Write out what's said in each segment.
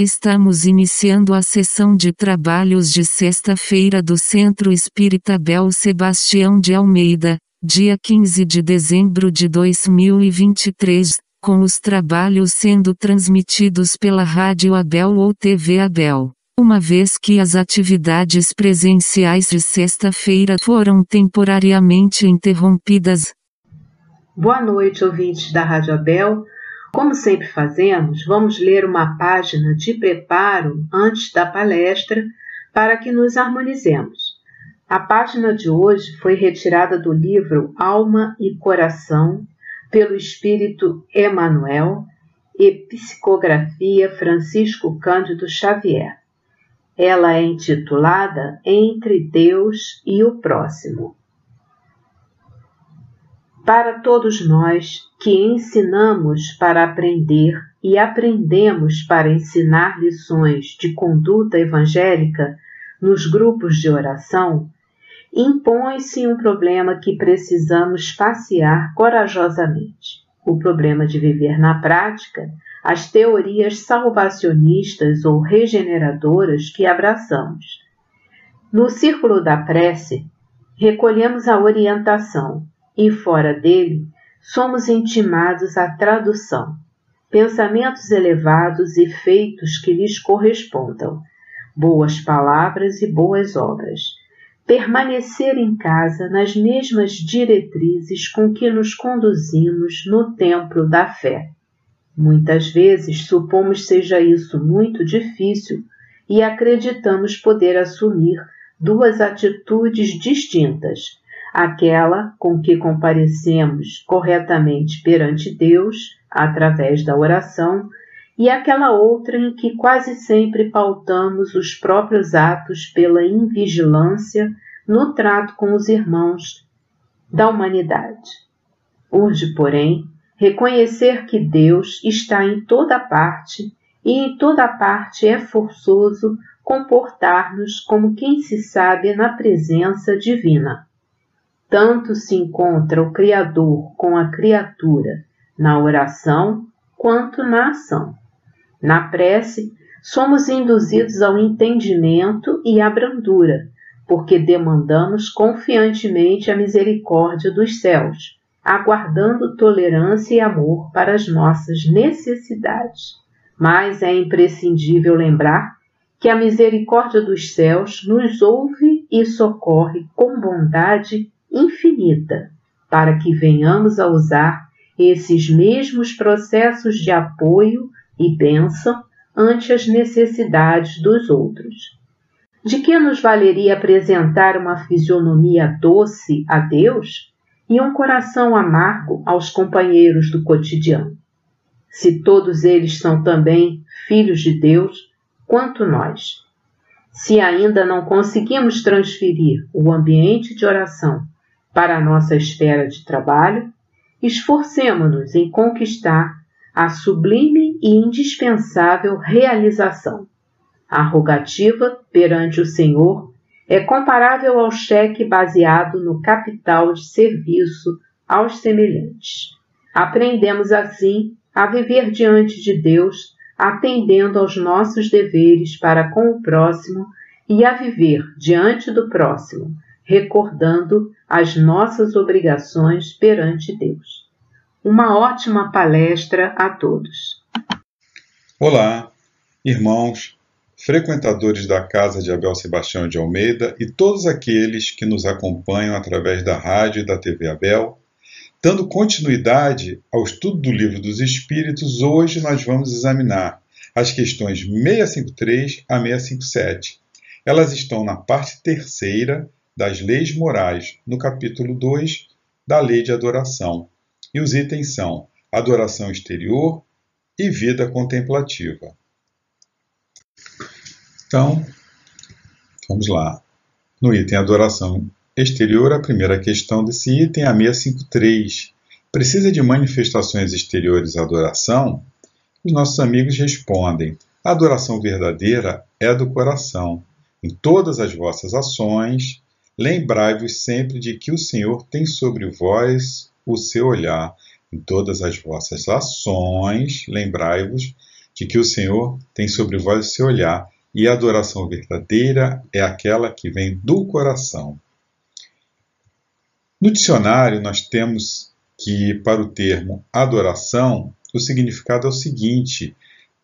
Estamos iniciando a sessão de trabalhos de sexta-feira do Centro Espírita Bel Sebastião de Almeida, dia 15 de dezembro de 2023, com os trabalhos sendo transmitidos pela Rádio Abel ou TV Abel. Uma vez que as atividades presenciais de sexta-feira foram temporariamente interrompidas. Boa noite, ouvintes da Rádio Abel. Como sempre fazemos, vamos ler uma página de preparo antes da palestra para que nos harmonizemos. A página de hoje foi retirada do livro Alma e Coração, pelo Espírito Emmanuel e Psicografia Francisco Cândido Xavier. Ela é intitulada Entre Deus e o Próximo para todos nós que ensinamos para aprender e aprendemos para ensinar lições de conduta evangélica nos grupos de oração, impõe-se um problema que precisamos passear corajosamente: o problema de viver na prática as teorias salvacionistas ou regeneradoras que abraçamos. No círculo da prece, recolhemos a orientação e fora dele, somos intimados à tradução, pensamentos elevados e feitos que lhes correspondam, boas palavras e boas obras, permanecer em casa nas mesmas diretrizes com que nos conduzimos no templo da fé. Muitas vezes supomos seja isso muito difícil e acreditamos poder assumir duas atitudes distintas aquela com que comparecemos corretamente perante Deus, através da oração, e aquela outra em que quase sempre pautamos os próprios atos pela invigilância no trato com os irmãos da humanidade. Urge, porém, reconhecer que Deus está em toda parte e em toda parte é forçoso comportar-nos como quem se sabe na presença divina. Tanto se encontra o Criador com a criatura na oração quanto na ação. Na prece, somos induzidos ao entendimento e à brandura, porque demandamos confiantemente a misericórdia dos céus, aguardando tolerância e amor para as nossas necessidades. Mas é imprescindível lembrar que a misericórdia dos céus nos ouve e socorre com bondade infinita, para que venhamos a usar esses mesmos processos de apoio e bênção ante as necessidades dos outros. De que nos valeria apresentar uma fisionomia doce a Deus e um coração amargo aos companheiros do cotidiano? Se todos eles são também filhos de Deus, quanto nós. Se ainda não conseguimos transferir o ambiente de oração para a nossa esfera de trabalho, esforcemo-nos em conquistar a sublime e indispensável realização. A rogativa perante o Senhor é comparável ao cheque baseado no capital de serviço aos semelhantes. Aprendemos assim a viver diante de Deus, atendendo aos nossos deveres para com o próximo e a viver diante do próximo, recordando as nossas obrigações perante Deus. Uma ótima palestra a todos. Olá, irmãos, frequentadores da Casa de Abel Sebastião de Almeida e todos aqueles que nos acompanham através da rádio e da TV Abel. Dando continuidade ao estudo do Livro dos Espíritos, hoje nós vamos examinar as questões 653 a 657. Elas estão na parte terceira das leis morais, no capítulo 2 da Lei de Adoração. E os itens são adoração exterior e vida contemplativa. Então, vamos lá. No item adoração exterior, a primeira questão desse item é a 653. Precisa de manifestações exteriores à adoração? Os nossos amigos respondem: a adoração verdadeira é do coração. Em todas as vossas ações, Lembrai-vos sempre de que o Senhor tem sobre vós o seu olhar. Em todas as vossas ações, lembrai-vos de que o Senhor tem sobre vós o seu olhar, e a adoração verdadeira é aquela que vem do coração. No dicionário, nós temos que, para o termo adoração, o significado é o seguinte: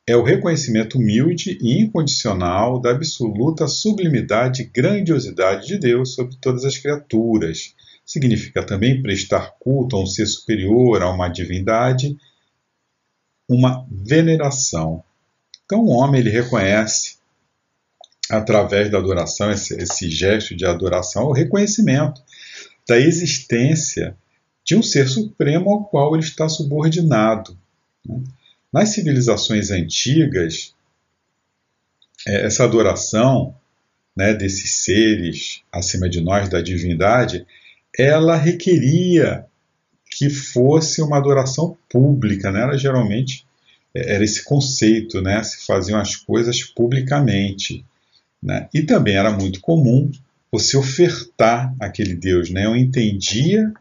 é o reconhecimento humilde e incondicional da absoluta sublimidade e grandiosidade de Deus sobre todas as criaturas. Significa também prestar culto a um ser superior, a uma divindade, uma veneração. Então, o homem ele reconhece, através da adoração, esse, esse gesto de adoração, o reconhecimento da existência de um ser supremo ao qual ele está subordinado. Né? Nas civilizações antigas, é, essa adoração né, desses seres acima de nós, da divindade, ela requeria que fosse uma adoração pública, né? Era geralmente é, era esse conceito, né? Se faziam as coisas publicamente, né? E também era muito comum você ofertar aquele Deus, né? Eu entendia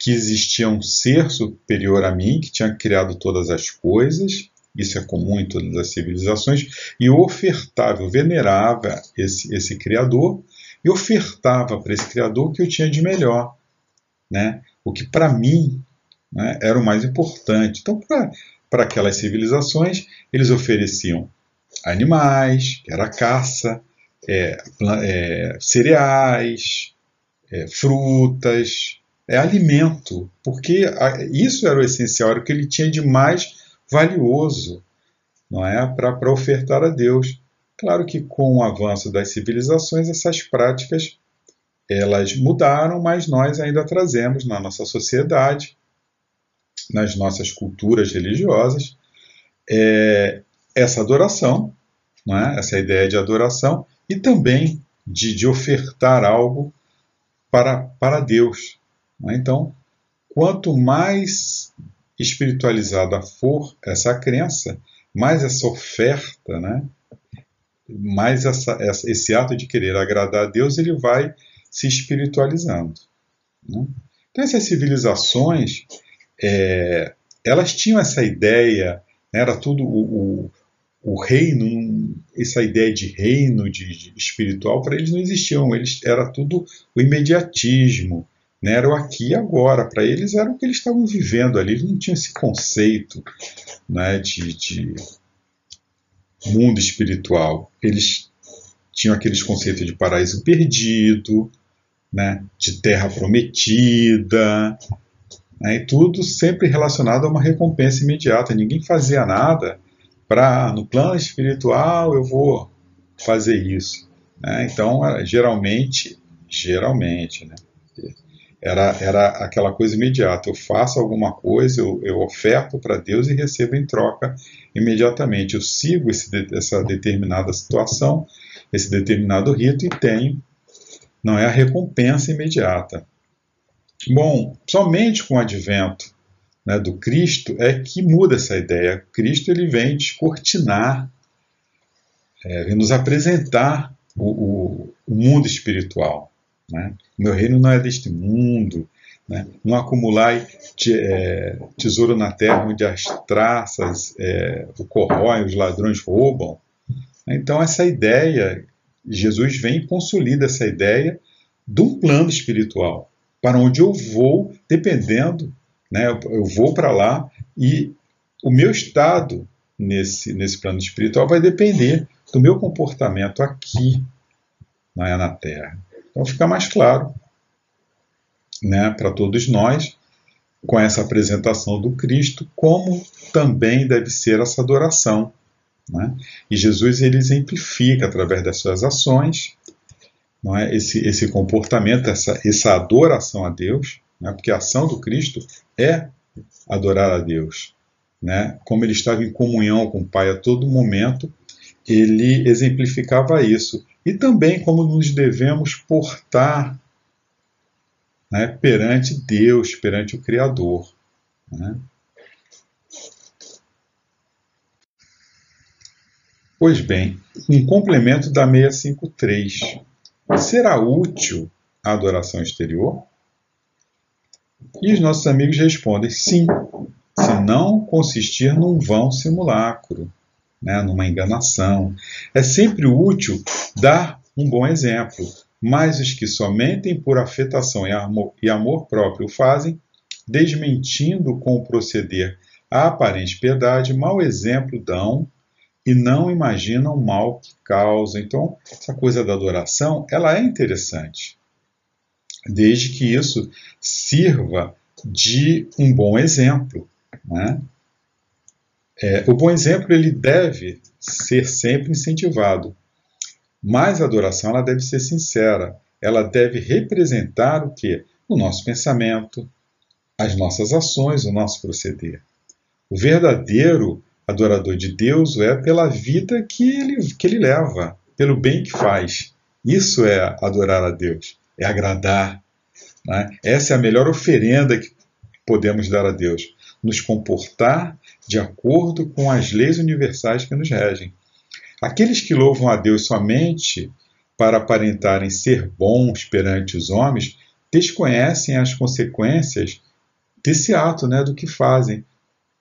que existia um ser superior a mim, que tinha criado todas as coisas, isso é comum em todas as civilizações, e ofertava, eu venerava esse, esse Criador, e ofertava para esse Criador o que eu tinha de melhor, né? o que para mim né, era o mais importante. Então, para aquelas civilizações, eles ofereciam animais, que era caça, é, é, cereais, é, frutas, é alimento, porque isso era o essencial, era o que ele tinha de mais valioso, não é, para ofertar a Deus. Claro que com o avanço das civilizações essas práticas elas mudaram, mas nós ainda trazemos na nossa sociedade, nas nossas culturas religiosas, é, essa adoração, é? essa ideia de adoração e também de, de ofertar algo para, para Deus? Então, quanto mais espiritualizada for essa crença, mais essa oferta, né? mais essa, essa, esse ato de querer agradar a Deus, ele vai se espiritualizando. Né? Então, essas civilizações, é, elas tinham essa ideia, né? era tudo o, o, o, reino, essa ideia de reino de, de espiritual, para eles não existiam, eles, era tudo o imediatismo, né, era o aqui e agora. Para eles era o que eles estavam vivendo ali, eles não tinham esse conceito né, de, de mundo espiritual. Eles tinham aqueles conceitos de paraíso perdido, né, de terra prometida, né, e tudo sempre relacionado a uma recompensa imediata. Ninguém fazia nada para, no plano espiritual, eu vou fazer isso. Né? Então, geralmente, geralmente, né? Era, era aquela coisa imediata. Eu faço alguma coisa, eu, eu oferto para Deus e recebo em troca imediatamente. Eu sigo esse, essa determinada situação, esse determinado rito e tenho. Não é a recompensa imediata. Bom, somente com o advento né, do Cristo é que muda essa ideia. Cristo ele vem descortinar, é, vem nos apresentar o, o, o mundo espiritual. Né? Meu reino não é deste mundo. Né? Não acumulai é, tesouro na terra onde as traças é, o corroem, os ladrões roubam. Então, essa ideia, Jesus vem e consolida essa ideia de um plano espiritual, para onde eu vou, dependendo, né? eu vou para lá e o meu estado nesse, nesse plano espiritual vai depender do meu comportamento aqui né, na Terra. Então fica mais claro né, para todos nós, com essa apresentação do Cristo, como também deve ser essa adoração. Né? E Jesus ele exemplifica através das suas ações não é? esse, esse comportamento, essa, essa adoração a Deus, né? porque a ação do Cristo é adorar a Deus. Né? Como ele estava em comunhão com o Pai a todo momento, ele exemplificava isso e também como nos devemos portar né, perante Deus, perante o Criador. Né? Pois bem, um complemento da 653. Será útil a adoração exterior? E os nossos amigos respondem sim, se não consistir num vão simulacro. Né, numa enganação. É sempre útil dar um bom exemplo, mas os que somente por afetação e amor, e amor próprio fazem, desmentindo com o proceder a aparente piedade, mau exemplo dão e não imaginam o mal que causa. Então, essa coisa da adoração, ela é interessante, desde que isso sirva de um bom exemplo. Né? É, o bom exemplo ele deve ser sempre incentivado, mas a adoração ela deve ser sincera. Ela deve representar o que? O nosso pensamento, as nossas ações, o nosso proceder. O verdadeiro adorador de Deus é pela vida que ele, que ele leva, pelo bem que faz. Isso é adorar a Deus, é agradar. Né? Essa é a melhor oferenda que podemos dar a Deus. Nos comportar de acordo com as leis universais que nos regem. Aqueles que louvam a Deus somente para aparentarem ser bons perante os homens desconhecem as consequências desse ato, né, do que fazem.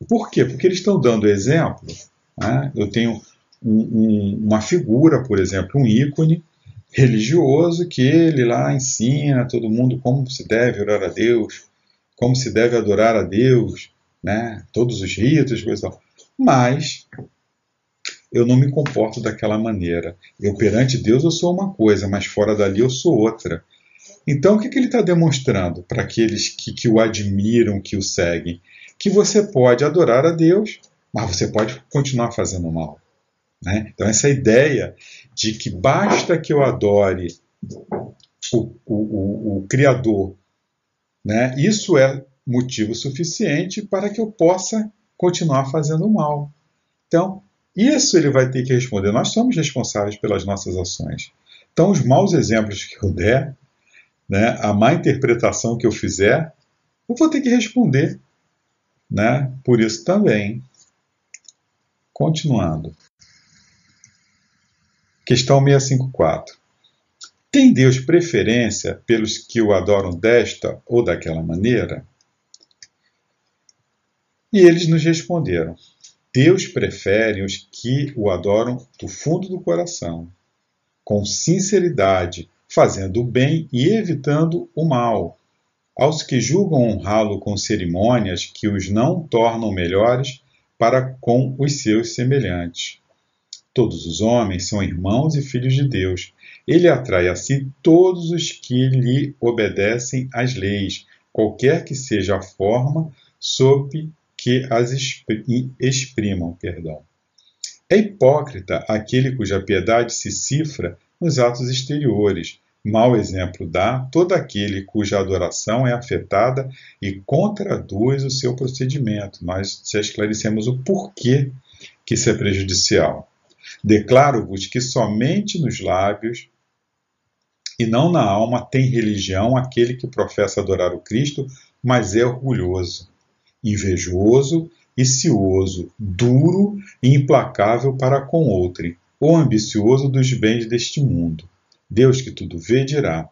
Por quê? Porque eles estão dando exemplo. Né? Eu tenho um, um, uma figura, por exemplo, um ícone religioso que ele lá ensina todo mundo como se deve orar a Deus, como se deve adorar a Deus, né? todos os ritos, coisa. Mas eu não me comporto daquela maneira. Eu perante Deus eu sou uma coisa, mas fora dali eu sou outra. Então o que, que ele está demonstrando para aqueles que, que o admiram, que o seguem? que você pode adorar a Deus, mas você pode continuar fazendo mal. Né? Então, essa ideia de que basta que eu adore o, o, o, o Criador, né? isso é motivo suficiente para que eu possa continuar fazendo mal. Então, isso ele vai ter que responder. Nós somos responsáveis pelas nossas ações. Então, os maus exemplos que eu der, né, a má interpretação que eu fizer, eu vou ter que responder né? Por isso também. Continuando. Questão 654. Tem Deus preferência pelos que o adoram desta ou daquela maneira? E eles nos responderam: Deus prefere os que o adoram do fundo do coração, com sinceridade, fazendo o bem e evitando o mal aos que julgam honrá-lo com cerimônias que os não tornam melhores para com os seus semelhantes. Todos os homens são irmãos e filhos de Deus. Ele atrai a si todos os que lhe obedecem às leis, qualquer que seja a forma sob que as exprimam. Perdão. É hipócrita aquele cuja piedade se cifra nos atos exteriores, Mau exemplo dá todo aquele cuja adoração é afetada e contraduz o seu procedimento. Nós já esclarecemos o porquê que isso é prejudicial. Declaro-vos que somente nos lábios e não na alma tem religião aquele que professa adorar o Cristo, mas é orgulhoso, invejoso e cioso, duro e implacável para com outrem, ou ambicioso dos bens deste mundo Deus que tudo vê dirá: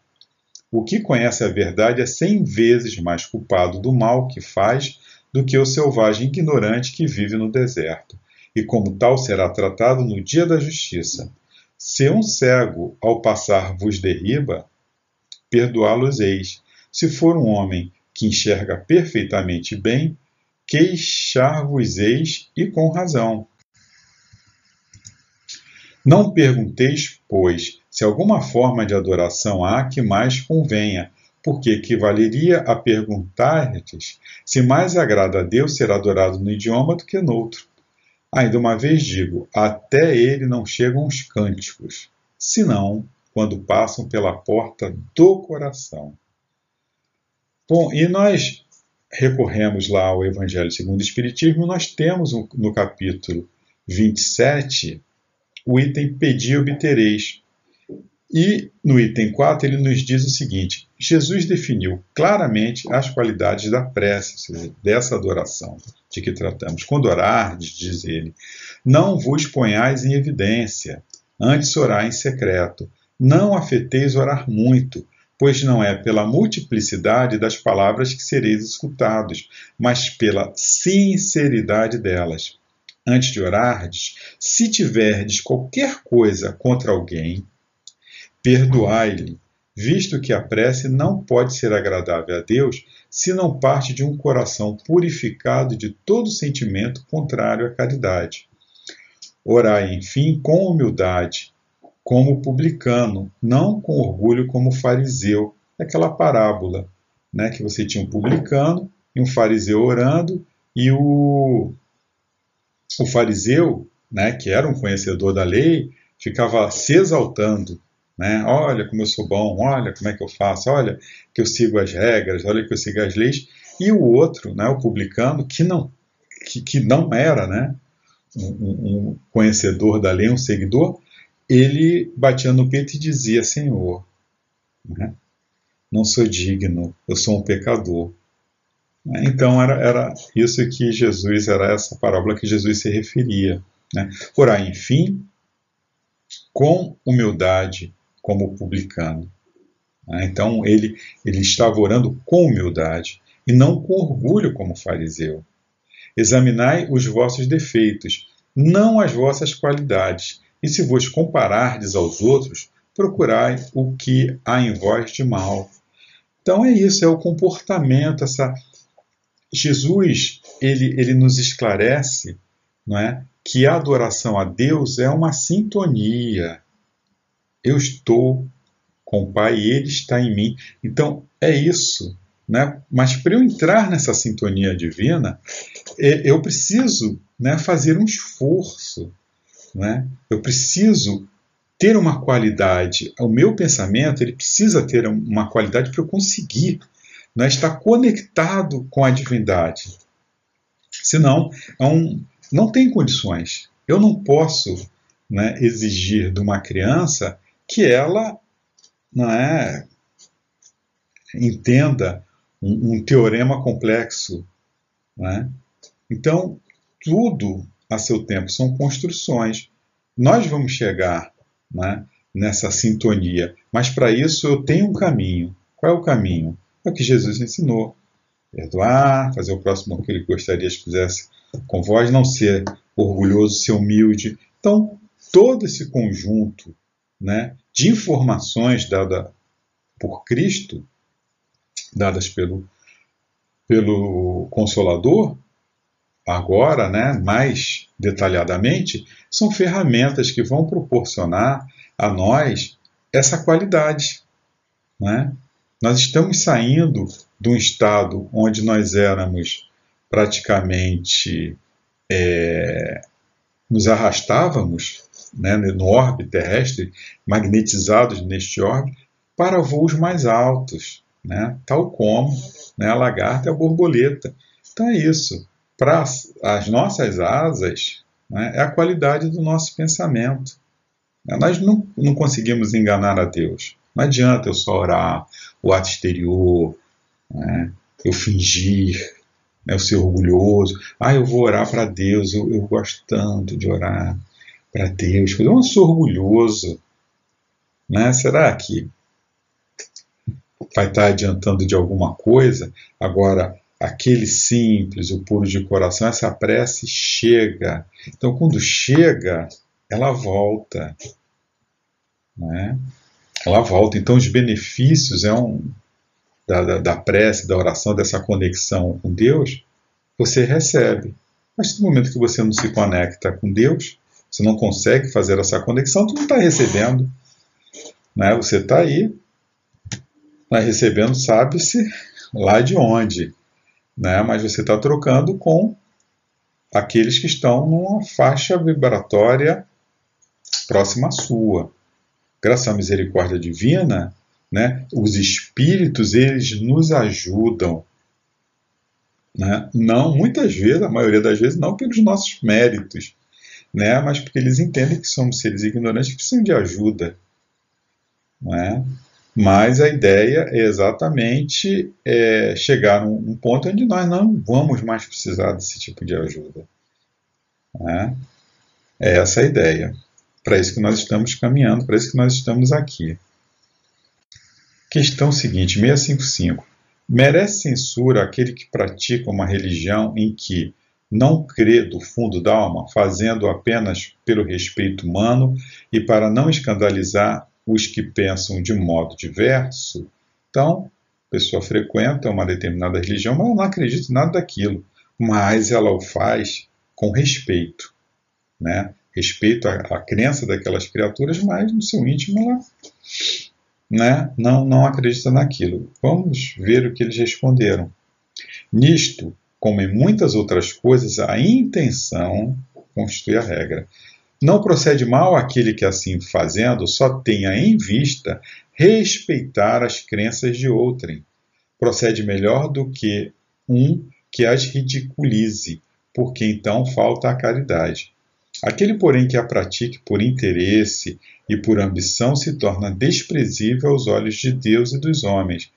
O que conhece a verdade é cem vezes mais culpado do mal que faz do que o selvagem ignorante que vive no deserto, e como tal será tratado no dia da justiça. Se um cego ao passar vos derriba, perdoá-los-eis. Se for um homem que enxerga perfeitamente bem, queixar-vos-eis e com razão. Não pergunteis, pois, se alguma forma de adoração há que mais convenha, porque equivaleria a perguntar-lhes se mais agrada a Deus ser adorado no idioma do que noutro. Ainda uma vez digo, até ele não chegam os cânticos, senão quando passam pela porta do coração. Bom, e nós recorremos lá ao Evangelho segundo o Espiritismo, nós temos no capítulo 27 o item pedi obtereis, e no item 4 ele nos diz o seguinte: Jesus definiu claramente as qualidades da prece, seja, dessa adoração de que tratamos. Quando orardes, diz ele, não vos ponhais em evidência, antes orar em secreto. Não afeteis orar muito, pois não é pela multiplicidade das palavras que sereis escutados, mas pela sinceridade delas. antes de orardes, se tiverdes qualquer coisa contra alguém, perdoai-lhe, visto que a prece não pode ser agradável a Deus se não parte de um coração purificado de todo sentimento contrário à caridade. Orai, enfim, com humildade, como publicano, não com orgulho como fariseu. Aquela parábola, né, que você tinha um publicano e um fariseu orando, e o, o fariseu, né, que era um conhecedor da lei, ficava se exaltando, né? Olha como eu sou bom, olha como é que eu faço, olha que eu sigo as regras, olha que eu sigo as leis. E o outro, né, o publicano, que não, que, que não era, né, um, um conhecedor da lei, um seguidor, ele batia no peito e dizia: Senhor, né, não sou digno, eu sou um pecador. Então era, era isso que Jesus, era essa parábola que Jesus se referia. Né? Enfim, com humildade, como publicano. Né? Então ele, ele estava orando com humildade e não com orgulho, como fariseu. Examinai os vossos defeitos, não as vossas qualidades, e se vos comparardes aos outros, procurai o que há em vós de mal. Então é isso, é o comportamento, essa Jesus, ele, ele nos esclarece, não é, que a adoração a Deus é uma sintonia. Eu estou com o Pai e Ele está em mim. Então é isso. Né? Mas para eu entrar nessa sintonia divina, é, eu preciso né, fazer um esforço. Né? Eu preciso ter uma qualidade. O meu pensamento ele precisa ter uma qualidade para eu conseguir né, estar conectado com a divindade. Senão, é um, não tem condições. Eu não posso né, exigir de uma criança que ela não é, entenda um, um teorema complexo. Né? Então, tudo a seu tempo são construções. Nós vamos chegar né, nessa sintonia, mas para isso eu tenho um caminho. Qual é o caminho? É o que Jesus ensinou. Perdoar, fazer o próximo que ele gostaria que fizesse com vós, não ser orgulhoso, ser humilde. Então, todo esse conjunto né, de informações dadas por Cristo, dadas pelo, pelo Consolador, agora, né, mais detalhadamente, são ferramentas que vão proporcionar a nós essa qualidade. Né? Nós estamos saindo de um estado onde nós éramos praticamente é, nos arrastávamos né, no orbe terrestre, magnetizados neste orbe, para voos mais altos, né, tal como né, a lagarta e a borboleta. Então é isso. Para as nossas asas, né, é a qualidade do nosso pensamento. Nós não, não conseguimos enganar a Deus. Não adianta eu só orar o ato exterior, né, eu fingir, né, eu ser orgulhoso. Ah, eu vou orar para Deus, eu, eu gosto tanto de orar para Deus, eu não sou orgulhoso. Né? Será que vai estar adiantando de alguma coisa? Agora, aquele simples, o puro de coração, essa prece chega. Então, quando chega, ela volta. Né? Ela volta. Então, os benefícios é um, da, da, da prece, da oração, dessa conexão com Deus, você recebe. Mas no momento que você não se conecta com Deus, você não consegue fazer essa conexão, tu não está recebendo. Né? Você está aí, tá recebendo, sabe-se lá de onde. Né? Mas você está trocando com aqueles que estão numa faixa vibratória próxima à sua. Graças à misericórdia divina, né, os espíritos eles nos ajudam. Né? Não, muitas vezes, a maioria das vezes, não pelos nossos méritos, né? mas porque eles entendem que somos seres ignorantes que precisam de ajuda. Né? Mas a ideia é exatamente é, chegar num um ponto onde nós não vamos mais precisar desse tipo de ajuda. Né? É essa a ideia. Para isso que nós estamos caminhando, para isso que nós estamos aqui. Questão seguinte, 655. Merece censura aquele que pratica uma religião em que não crê do fundo da alma, fazendo apenas pelo respeito humano e para não escandalizar os que pensam de modo diverso. Então, a pessoa frequenta uma determinada religião, mas não acredita em nada daquilo, mas ela o faz com respeito, né? Respeito à, à crença daquelas criaturas, mas no seu íntimo ela né, não, não acredita naquilo. Vamos ver o que eles responderam. Nisto, como em muitas outras coisas, a intenção constitui a regra. Não procede mal aquele que, assim fazendo, só tenha em vista respeitar as crenças de outrem. Procede melhor do que um que as ridiculize, porque então falta a caridade. Aquele, porém, que a pratique por interesse e por ambição se torna desprezível aos olhos de Deus e dos homens.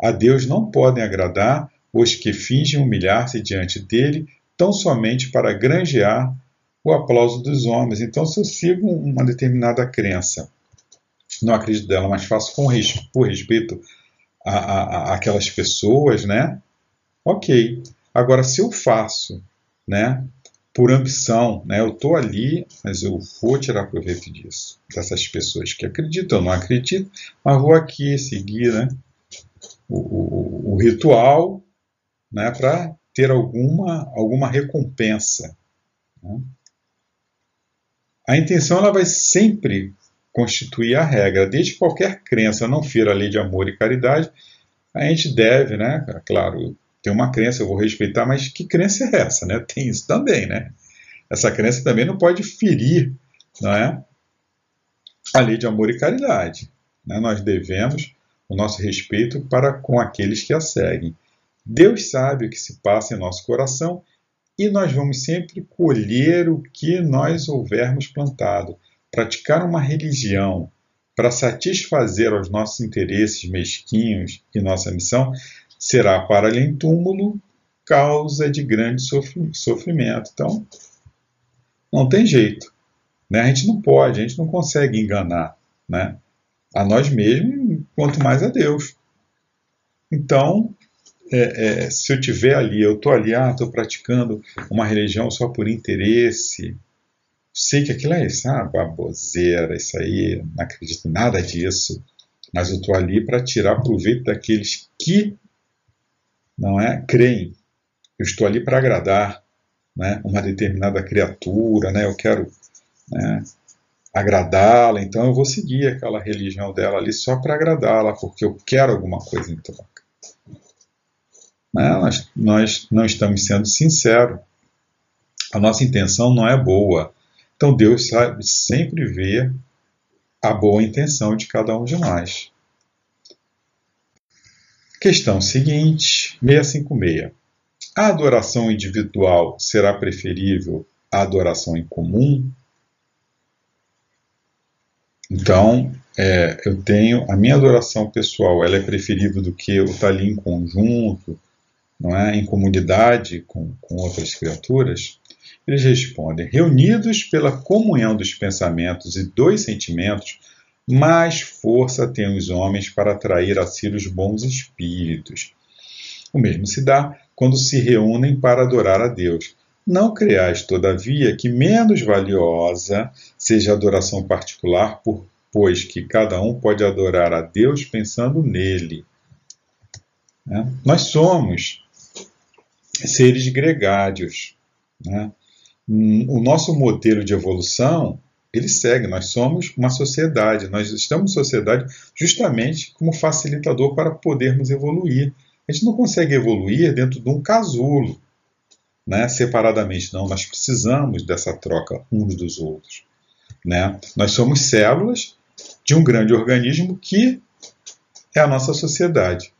A Deus não podem agradar os que fingem humilhar-se diante dele tão somente para granjear o aplauso dos homens. Então, se eu sigo uma determinada crença, não acredito dela, mas faço com por respeito a, a, a aquelas pessoas, né? Ok. Agora, se eu faço, né, por ambição, né, eu estou ali, mas eu vou tirar proveito disso, dessas pessoas que acreditam, não acreditam, mas vou aqui seguir, né, o, o, o ritual né, para ter alguma, alguma recompensa. Né? A intenção ela vai sempre constituir a regra. Desde qualquer crença não fira a lei de amor e caridade, a gente deve, né, claro, ter uma crença, eu vou respeitar, mas que crença é essa? Né? Tem isso também, né? Essa crença também não pode ferir não é? a lei de amor e caridade. Né? Nós devemos o nosso respeito para com aqueles que a seguem. Deus sabe o que se passa em nosso coração e nós vamos sempre colher o que nós houvermos plantado. Praticar uma religião para satisfazer aos nossos interesses mesquinhos e nossa missão será para além túmulo causa de grande sofrimento. Então, não tem jeito. Né? A gente não pode, a gente não consegue enganar né? a nós mesmos, quanto mais a Deus. Então, é, é, se eu tiver ali, eu estou ali, ah, estou praticando uma religião só por interesse, sei que aquilo é isso, ah, baboseira, isso aí, não acredito em nada disso, mas eu estou ali para tirar proveito daqueles que não é creem. Eu estou ali para agradar né, uma determinada criatura, né, eu quero né, agradá-la, então eu vou seguir aquela religião dela ali só para agradá-la, porque eu quero alguma coisa em troca. Né? Nós, nós não estamos sendo sinceros. A nossa intenção não é boa. Então Deus sabe sempre ver a boa intenção de cada um de nós. Questão seguinte, 656. A adoração individual será preferível à adoração em comum? Então, é, eu tenho a minha adoração pessoal, ela é preferível do que eu estar ali em conjunto, não é, em comunidade com, com outras criaturas, eles respondem: reunidos pela comunhão dos pensamentos e dos sentimentos, mais força têm os homens para atrair a si os bons espíritos. O mesmo se dá quando se reúnem para adorar a Deus. Não creais, todavia, que menos valiosa seja a adoração particular, por, pois que cada um pode adorar a Deus pensando nele. É? Nós somos seres gregários. Né? O nosso modelo de evolução ele segue. Nós somos uma sociedade, nós estamos sociedade justamente como facilitador para podermos evoluir. A gente não consegue evoluir dentro de um casulo, né, separadamente, não. Nós precisamos dessa troca uns dos outros. Né? Nós somos células de um grande organismo que é a nossa sociedade.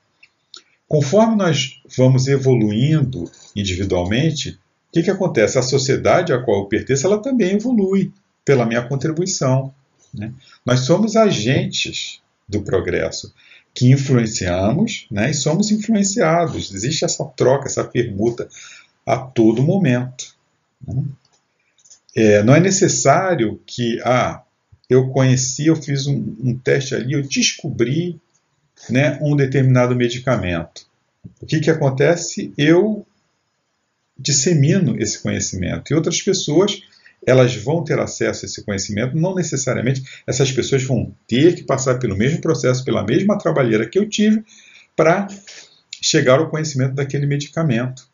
Conforme nós vamos evoluindo individualmente, o que, que acontece? A sociedade a qual eu pertenço, ela também evolui pela minha contribuição. Né? Nós somos agentes do progresso que influenciamos né, e somos influenciados. Existe essa troca, essa permuta a todo momento. Né? É, não é necessário que, ah, eu conheci, eu fiz um, um teste ali, eu descobri né, um determinado medicamento. O que, que acontece? Eu dissemino esse conhecimento. E outras pessoas, elas vão ter acesso a esse conhecimento, não necessariamente essas pessoas vão ter que passar pelo mesmo processo, pela mesma trabalheira que eu tive, para chegar ao conhecimento daquele medicamento.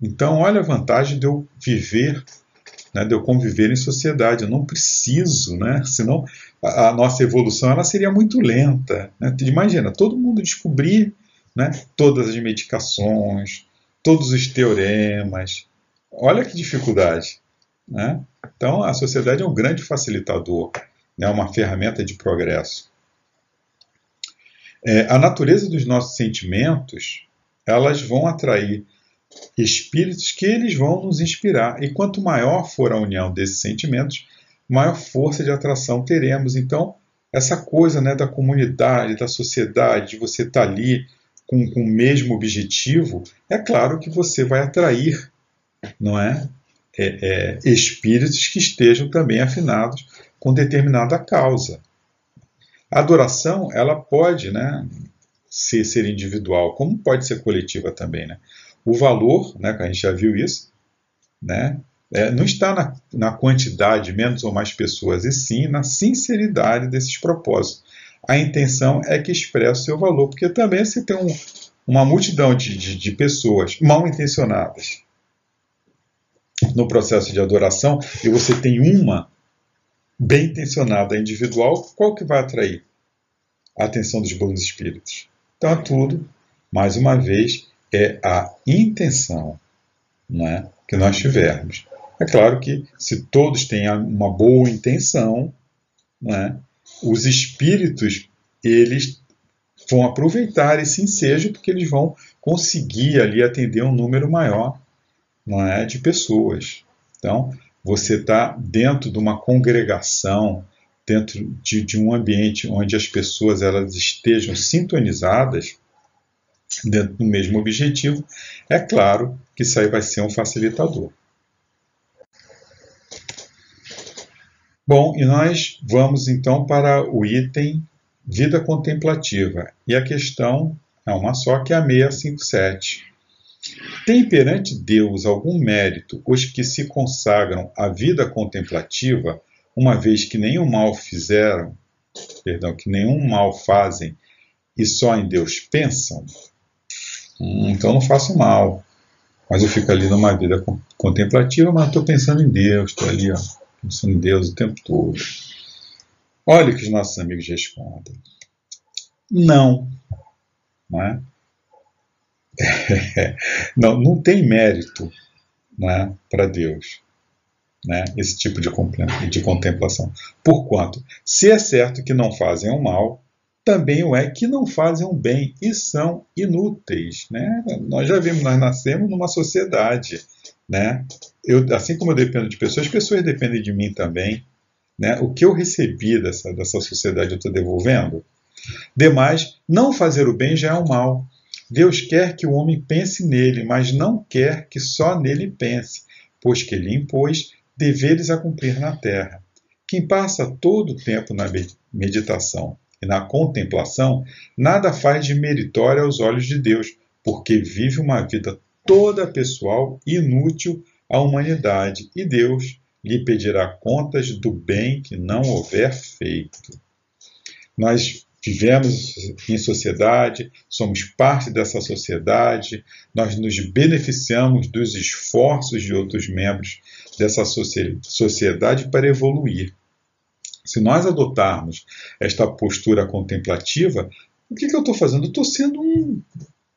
Então, olha a vantagem de eu viver, né, de eu conviver em sociedade. Eu não preciso, né? Senão a, nossa evolução ela seria muito lenta. Né? Imagina, todo mundo descobrir né, todas as medicações, todos os teoremas. Olha que dificuldade. Né? Então, a sociedade é um grande facilitador, é né, uma ferramenta de progresso. É, a natureza dos nossos sentimentos, elas vão atrair espíritos que eles vão nos inspirar. E quanto maior for a união desses sentimentos, maior força de atração teremos. Então, essa coisa né, da comunidade, da sociedade, de você estar tá ali com, com o mesmo objetivo, é claro que você vai atrair, não é? é, é espíritos que estejam também afinados com determinada causa. A adoração, ela pode né, ser, ser individual, como pode ser coletiva também. Né? O valor, né, que a gente já viu isso, né, é, não está na, na quantidade, menos ou mais pessoas, e sim na sinceridade desses propósitos. A intenção é que expresse o seu valor, porque também se tem um, uma multidão de, de, de pessoas mal intencionadas no processo de adoração e você tem uma bem intencionada individual, qual que vai atrair a atenção dos bons espíritos? Então, é tudo, mais uma vez, é a intenção né, que nós tivermos. É claro que se todos têm uma boa intenção, né, os espíritos eles vão aproveitar esse ensejo porque eles vão conseguir ali atender um número maior não é, de pessoas. Então, você está dentro de uma congregação, dentro de, de, um ambiente onde as pessoas elas estejam sintonizadas dentro do mesmo objetivo, é claro que isso aí vai ser um facilitador. Bom, e nós vamos então para o item vida contemplativa. E a questão é uma só, que é a 657. Tem perante Deus algum mérito os que se consagram à vida contemplativa, uma vez que nenhum mal fizeram, perdão, que nenhum mal fazem e só em Deus pensam? Hum, então não faço mal. Mas eu fico ali numa vida contemplativa, mas estou pensando em Deus, estou ali, ó, pensando em Deus o tempo todo. Olha o que os nossos amigos respondem. Não. Não é? não, não tem mérito né, para Deus né, esse tipo de, de contemplação. Porquanto, se é certo que não fazem o mal, também o é que não fazem o bem e são inúteis. Né? Nós já vimos, nós nascemos numa sociedade. Né? Eu, assim como eu dependo de pessoas, as pessoas dependem de mim também. Né? O que eu recebi dessa, dessa sociedade eu estou devolvendo? Demais, não fazer o bem já é o mal. Deus quer que o homem pense nele, mas não quer que só nele pense, pois que ele impôs deveres a cumprir na terra. Quem passa todo o tempo na meditação e na contemplação, nada faz de meritório aos olhos de Deus, porque vive uma vida toda pessoal inútil à humanidade, e Deus lhe pedirá contas do bem que não houver feito. Nós vivemos em sociedade, somos parte dessa sociedade, nós nos beneficiamos dos esforços de outros membros dessa sociedade para evoluir. Se nós adotarmos esta postura contemplativa, o que, que eu estou fazendo? Eu estou sendo um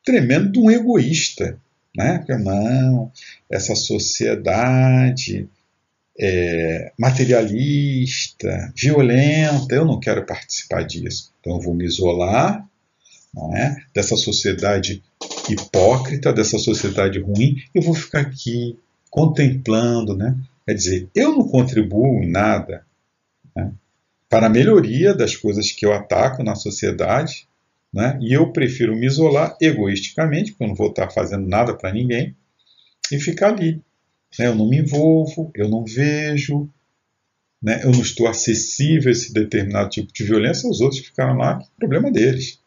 tremendo um egoísta. Né? Porque, não, essa sociedade é, materialista, violenta, eu não quero participar disso. Então eu vou me isolar não é? dessa sociedade hipócrita, dessa sociedade ruim, eu vou ficar aqui contemplando. Né? Quer dizer, eu não contribuo em nada né? para a melhoria das coisas que eu ataco na sociedade, né? e eu prefiro me isolar egoisticamente, porque eu não vou estar fazendo nada para ninguém, e ficar ali né? Eu não me envolvo, eu não vejo, né? eu não estou acessível a esse determinado tipo de violência. Os outros ficaram lá, problema deles.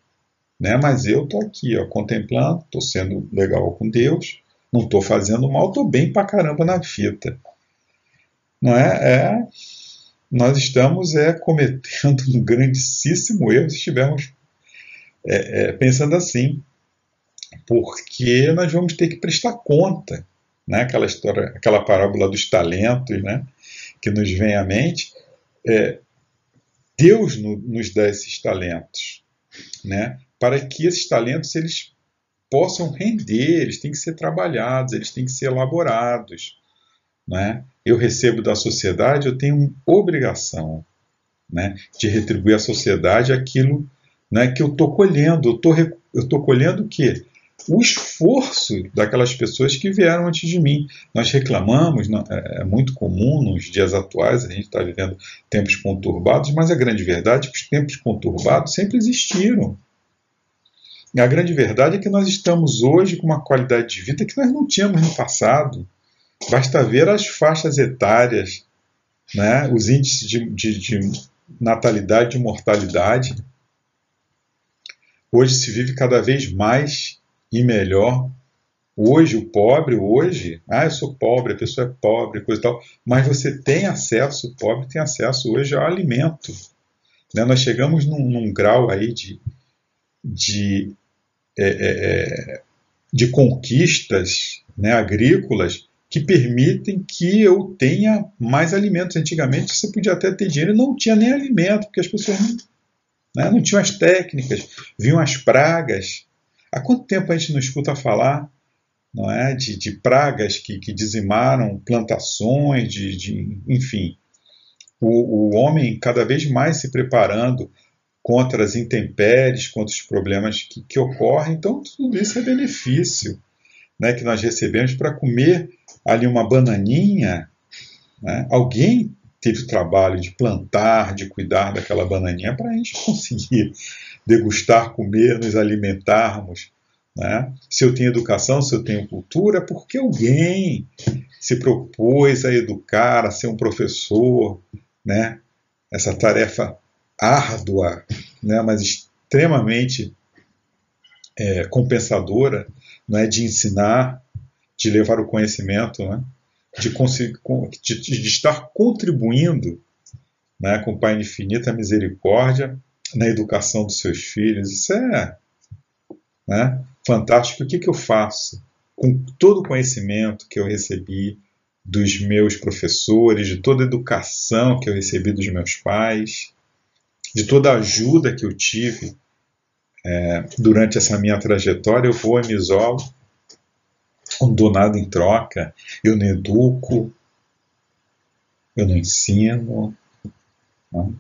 Né? Mas eu estou aqui, ó, contemplando, estou sendo legal com Deus, Não estou fazendo mal, estou bem pra caramba na fita. Não é? é nós estamos é, cometendo um grandíssimo erro se estivermos é, é, pensando assim, porque nós vamos ter que prestar conta, né? Aquela história, aquela parábola dos talentos, né? Que nos vem à mente. É, Deus no, nos dá esses talentos, né? Para que esses talentos eles possam render, eles têm que ser trabalhados, eles têm que ser elaborados, né? Eu recebo da sociedade, eu tenho obrigação, né, de retribuir à sociedade aquilo, né, que eu estou colhendo. Eu estou colhendo o quê? o esforço daquelas pessoas que vieram antes de mim. Nós reclamamos, é, é muito comum nos dias atuais, a gente está vivendo tempos conturbados, mas a grande verdade é que os tempos conturbados sempre existiram. E a grande verdade é que nós estamos hoje com uma qualidade de vida que nós não tínhamos no passado. Basta ver as faixas etárias, né, os índices de, de, de natalidade e mortalidade. Hoje se vive cada vez mais e melhor. Hoje, o pobre, hoje, ah, eu sou pobre, a pessoa é pobre, coisa e tal, mas você tem acesso, o pobre tem acesso hoje ao alimento. Né? Nós chegamos num, num grau aí de, de, é, é, é de conquistas né, agrícolas que permitem que eu tenha mais alimentos. Antigamente você podia até ter dinheiro e não tinha nem alimento, porque as pessoas não, né, não tinham as técnicas, vinham as pragas. Há quanto tempo a gente não escuta falar não é, de, de pragas que, que, dizimaram plantações, de, de enfim. O, o, homem cada vez mais se preparando contra as intempéries, contra os problemas que, que ocorrem. Então, tudo isso é benefício né, que nós recebemos para comer ali uma bananinha. Né? Alguém teve o trabalho de plantar, de cuidar daquela bananinha para a gente conseguir degustar, comer, nos alimentarmos. Né? Se eu tenho educação, se eu tenho cultura, porque alguém se propôs a educar, a ser um professor, né? essa tarefa árdua, né? mas extremamente é, compensadora, né? de ensinar, de levar o conhecimento, né? De, de, de estar contribuindo né? com o Pai infinita misericórdia na educação dos seus filhos. Isso é né, fantástico. O que, que eu faço com todo o conhecimento que eu recebi dos meus professores, de toda a educação que eu recebi dos meus pais, de toda a ajuda que eu tive é, durante essa minha trajetória, eu vou e me isolo, não dou nada em troca, eu não educo, eu não ensino. Né?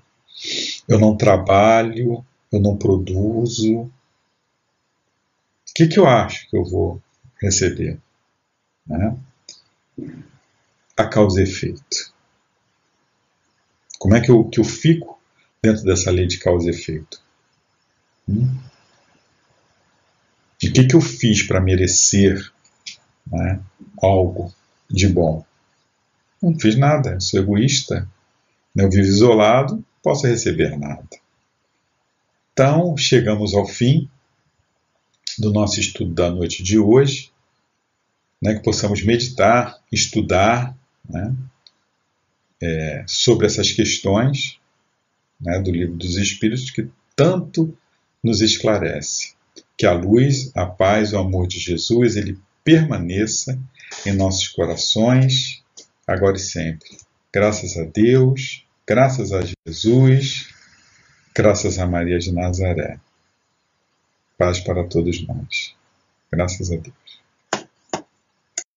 eu não trabalho, eu não produzo. O que, que eu acho que eu vou receber? Né? A causa e efeito. Como é que eu, que eu fico dentro dessa lei de causa e efeito? Hum? E o que, que eu fiz para merecer né, algo de bom? Não fiz nada, sou egoísta. Eu vivo isolado, possa receber nada. Então, chegamos ao fim do nosso estudo da noite de hoje, né, que possamos meditar, estudar né, é, sobre essas questões né, do livro dos Espíritos que tanto nos esclarece. Que a luz, a paz, o amor de Jesus, ele permaneça em nossos corações, agora e sempre. Graças a Deus Graças a Jesus, graças a Maria de Nazaré. Paz para todos nós. Graças a Deus.